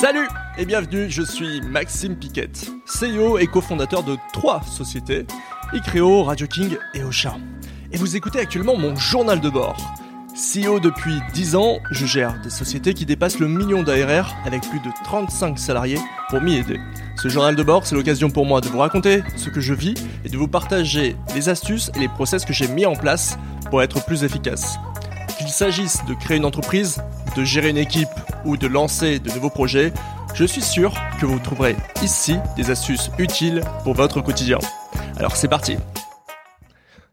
Salut et bienvenue, je suis Maxime Piquette, CEO et cofondateur de trois sociétés, Icreo, Radio King et Ocha. Et vous écoutez actuellement mon journal de bord. CEO depuis 10 ans, je gère des sociétés qui dépassent le million d'ARR avec plus de 35 salariés pour m'y aider. Ce journal de bord, c'est l'occasion pour moi de vous raconter ce que je vis et de vous partager les astuces et les process que j'ai mis en place pour être plus efficace. Qu'il s'agisse de créer une entreprise, de gérer une équipe ou de lancer de nouveaux projets, je suis sûr que vous trouverez ici des astuces utiles pour votre quotidien. Alors c'est parti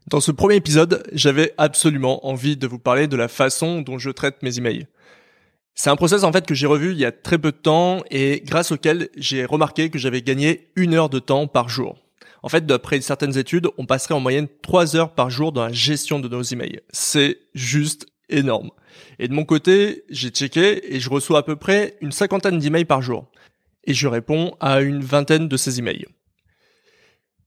Dans ce premier épisode, j'avais absolument envie de vous parler de la façon dont je traite mes emails. C'est un process en fait que j'ai revu il y a très peu de temps et grâce auquel j'ai remarqué que j'avais gagné une heure de temps par jour. En fait, d'après certaines études, on passerait en moyenne trois heures par jour dans la gestion de nos emails. C'est juste énorme. Et de mon côté, j'ai checké et je reçois à peu près une cinquantaine d'emails par jour. Et je réponds à une vingtaine de ces emails.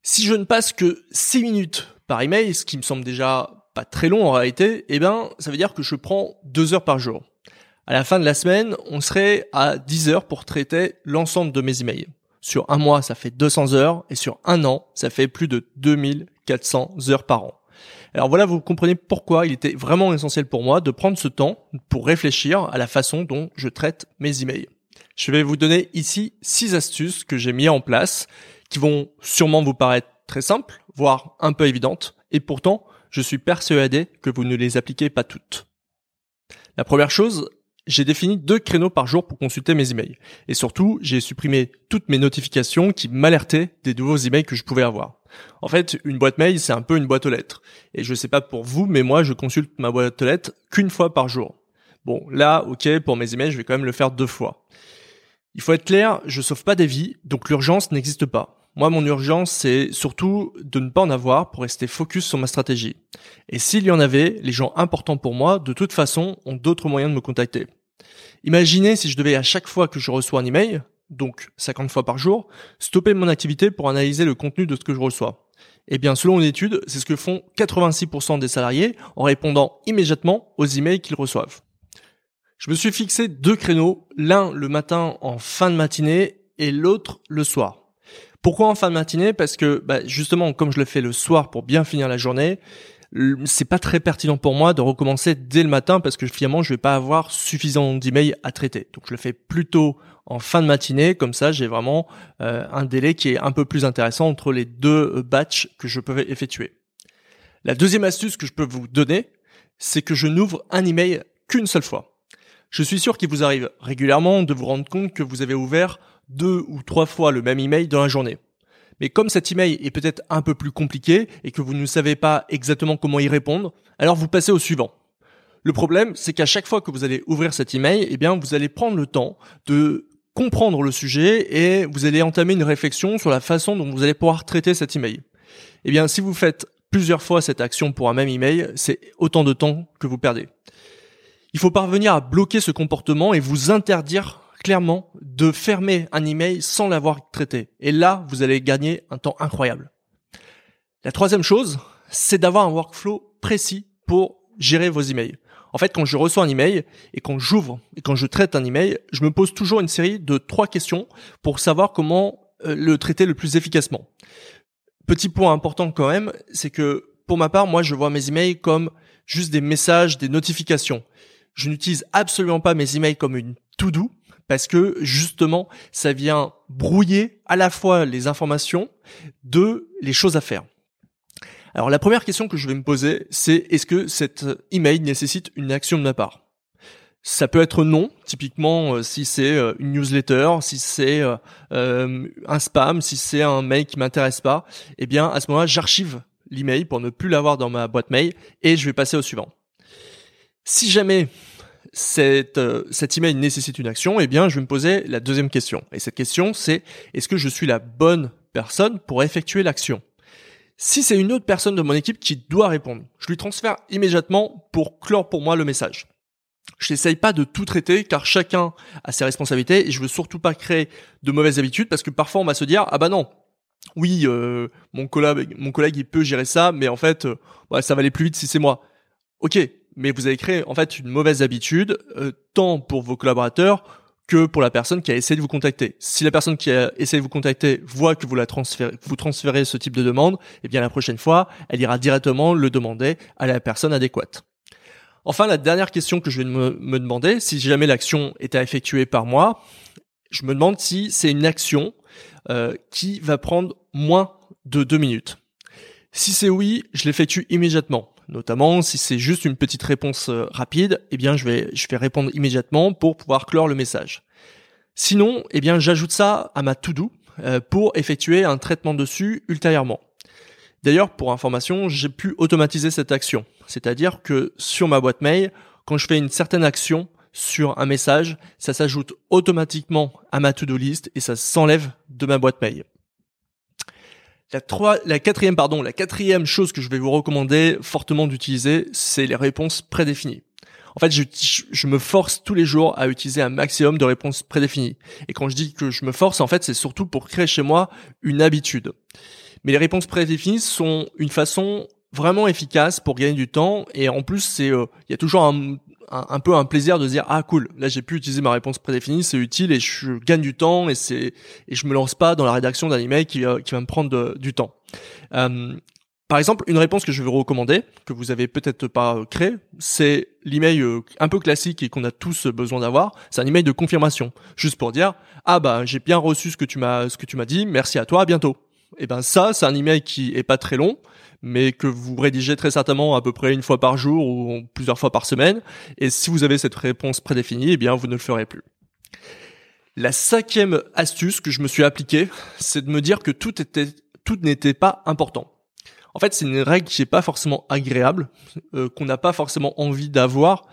Si je ne passe que 6 minutes par email, ce qui me semble déjà pas très long en réalité, eh ben, ça veut dire que je prends 2 heures par jour. À la fin de la semaine, on serait à 10 heures pour traiter l'ensemble de mes emails. Sur un mois, ça fait 200 heures et sur un an, ça fait plus de 2400 heures par an. Alors voilà, vous comprenez pourquoi il était vraiment essentiel pour moi de prendre ce temps pour réfléchir à la façon dont je traite mes emails. Je vais vous donner ici six astuces que j'ai mis en place qui vont sûrement vous paraître très simples, voire un peu évidentes, et pourtant, je suis persuadé que vous ne les appliquez pas toutes. La première chose, j'ai défini deux créneaux par jour pour consulter mes emails. Et surtout, j'ai supprimé toutes mes notifications qui m'alertaient des nouveaux emails que je pouvais avoir. En fait, une boîte mail, c'est un peu une boîte aux lettres. Et je sais pas pour vous, mais moi, je consulte ma boîte aux lettres qu'une fois par jour. Bon, là, ok, pour mes emails, je vais quand même le faire deux fois. Il faut être clair, je sauve pas des vies, donc l'urgence n'existe pas. Moi, mon urgence, c'est surtout de ne pas en avoir pour rester focus sur ma stratégie. Et s'il y en avait, les gens importants pour moi, de toute façon, ont d'autres moyens de me contacter. Imaginez si je devais à chaque fois que je reçois un email, donc 50 fois par jour, stopper mon activité pour analyser le contenu de ce que je reçois. Eh bien, selon une étude, c'est ce que font 86% des salariés en répondant immédiatement aux emails qu'ils reçoivent. Je me suis fixé deux créneaux, l'un le matin en fin de matinée et l'autre le soir. Pourquoi en fin de matinée? Parce que bah, justement, comme je le fais le soir pour bien finir la journée, c'est pas très pertinent pour moi de recommencer dès le matin parce que finalement je vais pas avoir suffisamment d'emails à traiter. Donc je le fais plutôt en fin de matinée, comme ça j'ai vraiment euh, un délai qui est un peu plus intéressant entre les deux euh, batchs que je peux effectuer. La deuxième astuce que je peux vous donner, c'est que je n'ouvre un email qu'une seule fois. Je suis sûr qu'il vous arrive régulièrement de vous rendre compte que vous avez ouvert deux ou trois fois le même email dans la journée. Mais comme cet email est peut-être un peu plus compliqué et que vous ne savez pas exactement comment y répondre, alors vous passez au suivant. Le problème, c'est qu'à chaque fois que vous allez ouvrir cet email, eh bien, vous allez prendre le temps de comprendre le sujet et vous allez entamer une réflexion sur la façon dont vous allez pouvoir traiter cet email. Eh bien, si vous faites plusieurs fois cette action pour un même email, c'est autant de temps que vous perdez. Il faut parvenir à bloquer ce comportement et vous interdire clairement de fermer un email sans l'avoir traité. Et là, vous allez gagner un temps incroyable. La troisième chose, c'est d'avoir un workflow précis pour gérer vos emails. En fait, quand je reçois un email et quand j'ouvre et quand je traite un email, je me pose toujours une série de trois questions pour savoir comment euh, le traiter le plus efficacement. Petit point important quand même, c'est que pour ma part, moi, je vois mes emails comme juste des messages, des notifications. Je n'utilise absolument pas mes emails comme une to-do parce que justement, ça vient brouiller à la fois les informations de les choses à faire. Alors la première question que je vais me poser, c'est est-ce que cet email nécessite une action de ma part? Ça peut être non, typiquement euh, si c'est euh, une newsletter, si c'est euh, un spam, si c'est un mail qui m'intéresse pas, eh bien à ce moment-là j'archive l'email pour ne plus l'avoir dans ma boîte mail et je vais passer au suivant. Si jamais cette, euh, cet email nécessite une action, eh bien, je vais me poser la deuxième question. Et cette question, c'est est-ce que je suis la bonne personne pour effectuer l'action? Si c'est une autre personne de mon équipe qui doit répondre, je lui transfère immédiatement pour clore pour moi le message. Je n'essaye pas de tout traiter car chacun a ses responsabilités et je veux surtout pas créer de mauvaises habitudes parce que parfois on va se dire ah bah non oui euh, mon collègue mon collègue il peut gérer ça mais en fait euh, ça va aller plus vite si c'est moi. Ok mais vous avez créé en fait une mauvaise habitude, euh, tant pour vos collaborateurs que pour la personne qui a essayé de vous contacter. Si la personne qui a essayé de vous contacter voit que vous la transférez, vous transférez ce type de demande, eh bien la prochaine fois, elle ira directement le demander à la personne adéquate. Enfin, la dernière question que je vais me, me demander, si jamais l'action est à effectuer par moi, je me demande si c'est une action euh, qui va prendre moins de deux minutes. Si c'est oui, je l'effectue immédiatement. Notamment si c'est juste une petite réponse euh, rapide, eh bien je vais je vais répondre immédiatement pour pouvoir clore le message. Sinon, eh bien j'ajoute ça à ma to-do euh, pour effectuer un traitement dessus ultérieurement. D'ailleurs, pour information, j'ai pu automatiser cette action. C'est-à-dire que sur ma boîte mail, quand je fais une certaine action sur un message, ça s'ajoute automatiquement à ma to-do list et ça s'enlève de ma boîte mail. La, trois, la quatrième, pardon, la quatrième chose que je vais vous recommander fortement d'utiliser, c'est les réponses prédéfinies. En fait, je, je, me force tous les jours à utiliser un maximum de réponses prédéfinies. Et quand je dis que je me force, en fait, c'est surtout pour créer chez moi une habitude. Mais les réponses prédéfinies sont une façon vraiment efficace pour gagner du temps et en plus c'est euh, il y a toujours un, un, peu un plaisir de dire ah cool là j'ai pu utiliser ma réponse prédéfinie c'est utile et je gagne du temps et c'est et je me lance pas dans la rédaction d'un email qui, qui va me prendre du temps euh, par exemple, une réponse que je vais vous recommander, que vous avez peut-être pas créé, c'est l'email euh, un peu classique et qu'on a tous besoin d'avoir. C'est un email de confirmation, juste pour dire ah bah j'ai bien reçu ce que tu m'as ce que tu m'as dit, merci à toi, à bientôt. Et ben ça, c'est un email qui est pas très long, mais que vous rédigez très certainement à peu près une fois par jour ou plusieurs fois par semaine. Et si vous avez cette réponse prédéfinie, eh bien, vous ne le ferez plus. La cinquième astuce que je me suis appliquée, c'est de me dire que tout était, tout n'était pas important. En fait, c'est une règle qui n'est pas forcément agréable, euh, qu'on n'a pas forcément envie d'avoir,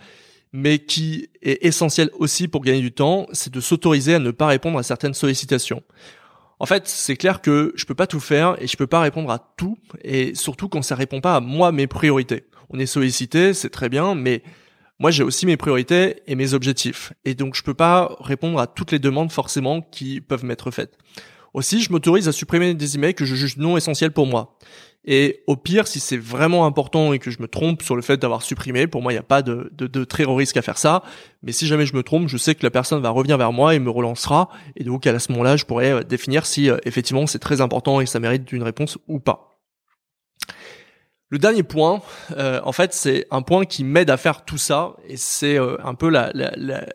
mais qui est essentielle aussi pour gagner du temps, c'est de s'autoriser à ne pas répondre à certaines sollicitations. En fait, c'est clair que je peux pas tout faire et je peux pas répondre à tout et surtout quand ça répond pas à moi mes priorités. On est sollicité, c'est très bien, mais moi j'ai aussi mes priorités et mes objectifs et donc je peux pas répondre à toutes les demandes forcément qui peuvent m'être faites. Aussi, je m'autorise à supprimer des emails que je juge non essentiels pour moi. Et au pire, si c'est vraiment important et que je me trompe sur le fait d'avoir supprimé, pour moi, il n'y a pas de, très gros risque à faire ça. Mais si jamais je me trompe, je sais que la personne va revenir vers moi et me relancera. Et donc, à ce moment-là, je pourrais euh, définir si euh, effectivement c'est très important et ça mérite d'une réponse ou pas. Le dernier point, euh, en fait, c'est un point qui m'aide à faire tout ça, et c'est euh, un peu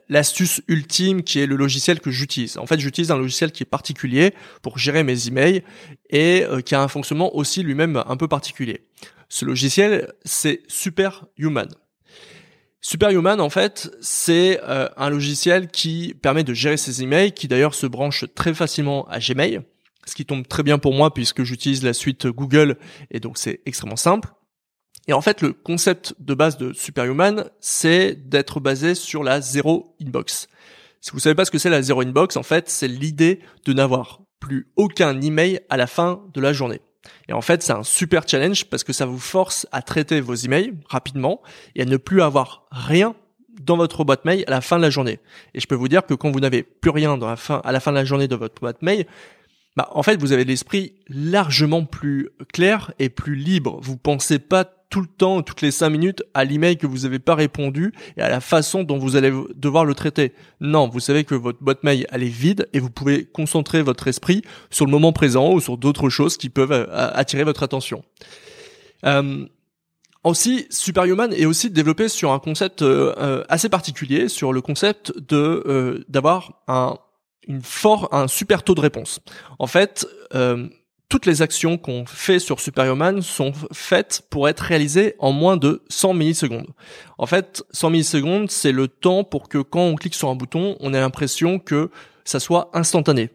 l'astuce la, ultime qui est le logiciel que j'utilise. En fait, j'utilise un logiciel qui est particulier pour gérer mes emails et euh, qui a un fonctionnement aussi lui-même un peu particulier. Ce logiciel, c'est Superhuman. Superhuman, en fait, c'est un logiciel qui permet de gérer ses emails, qui d'ailleurs se branche très facilement à Gmail ce qui tombe très bien pour moi puisque j'utilise la suite Google et donc c'est extrêmement simple. Et en fait, le concept de base de Superhuman, c'est d'être basé sur la zéro inbox. Si vous savez pas ce que c'est la zéro inbox, en fait, c'est l'idée de n'avoir plus aucun email à la fin de la journée. Et en fait, c'est un super challenge parce que ça vous force à traiter vos emails rapidement et à ne plus avoir rien dans votre boîte mail à la fin de la journée. Et je peux vous dire que quand vous n'avez plus rien à la fin de la journée de votre boîte mail, bah, en fait, vous avez l'esprit largement plus clair et plus libre. Vous pensez pas tout le temps, toutes les cinq minutes, à l'email que vous n'avez pas répondu et à la façon dont vous allez devoir le traiter. Non, vous savez que votre boîte mail, elle est vide et vous pouvez concentrer votre esprit sur le moment présent ou sur d'autres choses qui peuvent euh, attirer votre attention. Euh, aussi, Superhuman est aussi développé sur un concept euh, assez particulier, sur le concept de d'avoir un une fort, un super taux de réponse. En fait, euh, toutes les actions qu'on fait sur Superhuman sont faites pour être réalisées en moins de 100 millisecondes. En fait, 100 millisecondes, c'est le temps pour que quand on clique sur un bouton, on ait l'impression que ça soit instantané.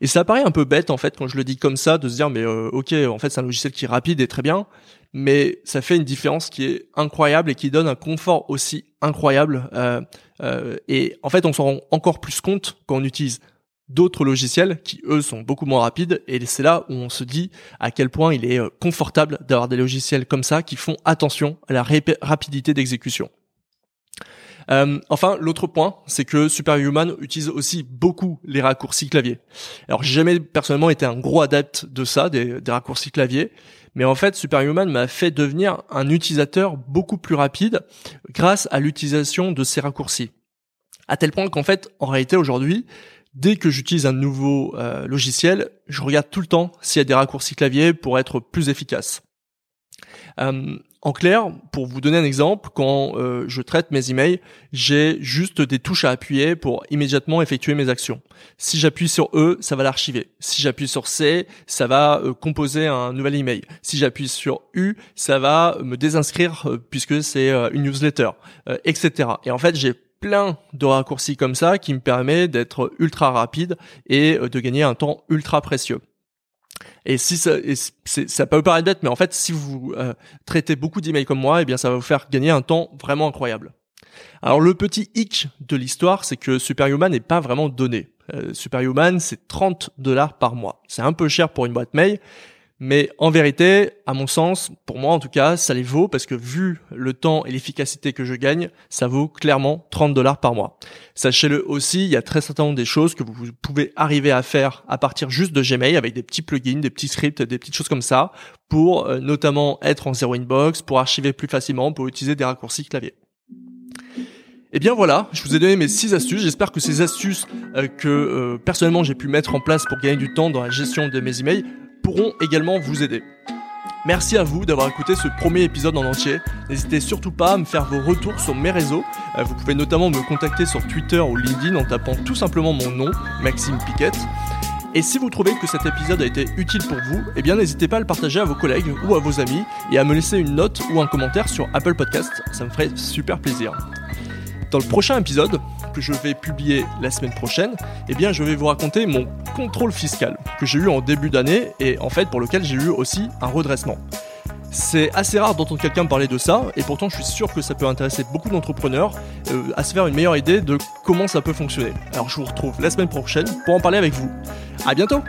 Et ça paraît un peu bête en fait quand je le dis comme ça de se dire mais euh, ok en fait c'est un logiciel qui est rapide et très bien mais ça fait une différence qui est incroyable et qui donne un confort aussi incroyable euh, euh, et en fait on s'en rend encore plus compte quand on utilise d'autres logiciels qui eux sont beaucoup moins rapides et c'est là où on se dit à quel point il est confortable d'avoir des logiciels comme ça qui font attention à la rapidité d'exécution. Euh, enfin, l'autre point, c'est que Superhuman utilise aussi beaucoup les raccourcis clavier. Alors, j'ai jamais personnellement été un gros adepte de ça, des, raccourcis clavier, mais en fait, Superhuman m'a fait devenir un utilisateur beaucoup plus rapide grâce à l'utilisation de ces raccourcis. À tel point qu'en fait, en réalité aujourd'hui, dès que j'utilise un nouveau euh, logiciel, je regarde tout le temps s'il y a des raccourcis clavier pour être plus efficace. Euh, en clair, pour vous donner un exemple, quand euh, je traite mes emails, j'ai juste des touches à appuyer pour immédiatement effectuer mes actions. Si j'appuie sur E, ça va l'archiver. Si j'appuie sur C, ça va euh, composer un nouvel email. Si j'appuie sur U, ça va me désinscrire euh, puisque c'est une newsletter, etc. Et en fait, j'ai plein de raccourcis comme ça qui me permet d'être ultra rapide et de gagner un temps ultra précieux. Et si ça, ça peut paraître bête, mais en fait, si vous euh, traitez beaucoup d'emails comme moi, eh bien, ça va vous faire gagner un temps vraiment incroyable. Alors, le petit hic de l'histoire, c'est que Superhuman n'est pas vraiment donné. Euh, Superhuman, c'est 30 dollars par mois. C'est un peu cher pour une boîte mail, mais en vérité, à mon sens, pour moi en tout cas, ça les vaut parce que vu le temps et l'efficacité que je gagne, ça vaut clairement 30 dollars par mois. Sachez-le aussi, il y a très certainement des choses que vous pouvez arriver à faire à partir juste de Gmail avec des petits plugins, des petits scripts, des petites choses comme ça pour euh, notamment être en zero inbox, pour archiver plus facilement, pour utiliser des raccourcis clavier. Et eh bien voilà, je vous ai donné mes 6 astuces. J'espère que ces astuces euh, que euh, personnellement j'ai pu mettre en place pour gagner du temps dans la gestion de mes emails pourront également vous aider. Merci à vous d'avoir écouté ce premier épisode en entier. N'hésitez surtout pas à me faire vos retours sur mes réseaux. Euh, vous pouvez notamment me contacter sur Twitter ou LinkedIn en tapant tout simplement mon nom, Maxime Piquette. Et si vous trouvez que cet épisode a été utile pour vous, eh bien n'hésitez pas à le partager à vos collègues ou à vos amis et à me laisser une note ou un commentaire sur Apple Podcast, ça me ferait super plaisir. Dans le prochain épisode, que je vais publier la semaine prochaine, eh bien je vais vous raconter mon contrôle fiscal que j'ai eu en début d'année et en fait pour lequel j'ai eu aussi un redressement. C'est assez rare d'entendre quelqu'un parler de ça, et pourtant je suis sûr que ça peut intéresser beaucoup d'entrepreneurs euh, à se faire une meilleure idée de comment ça peut fonctionner. Alors je vous retrouve la semaine prochaine pour en parler avec vous. A bientôt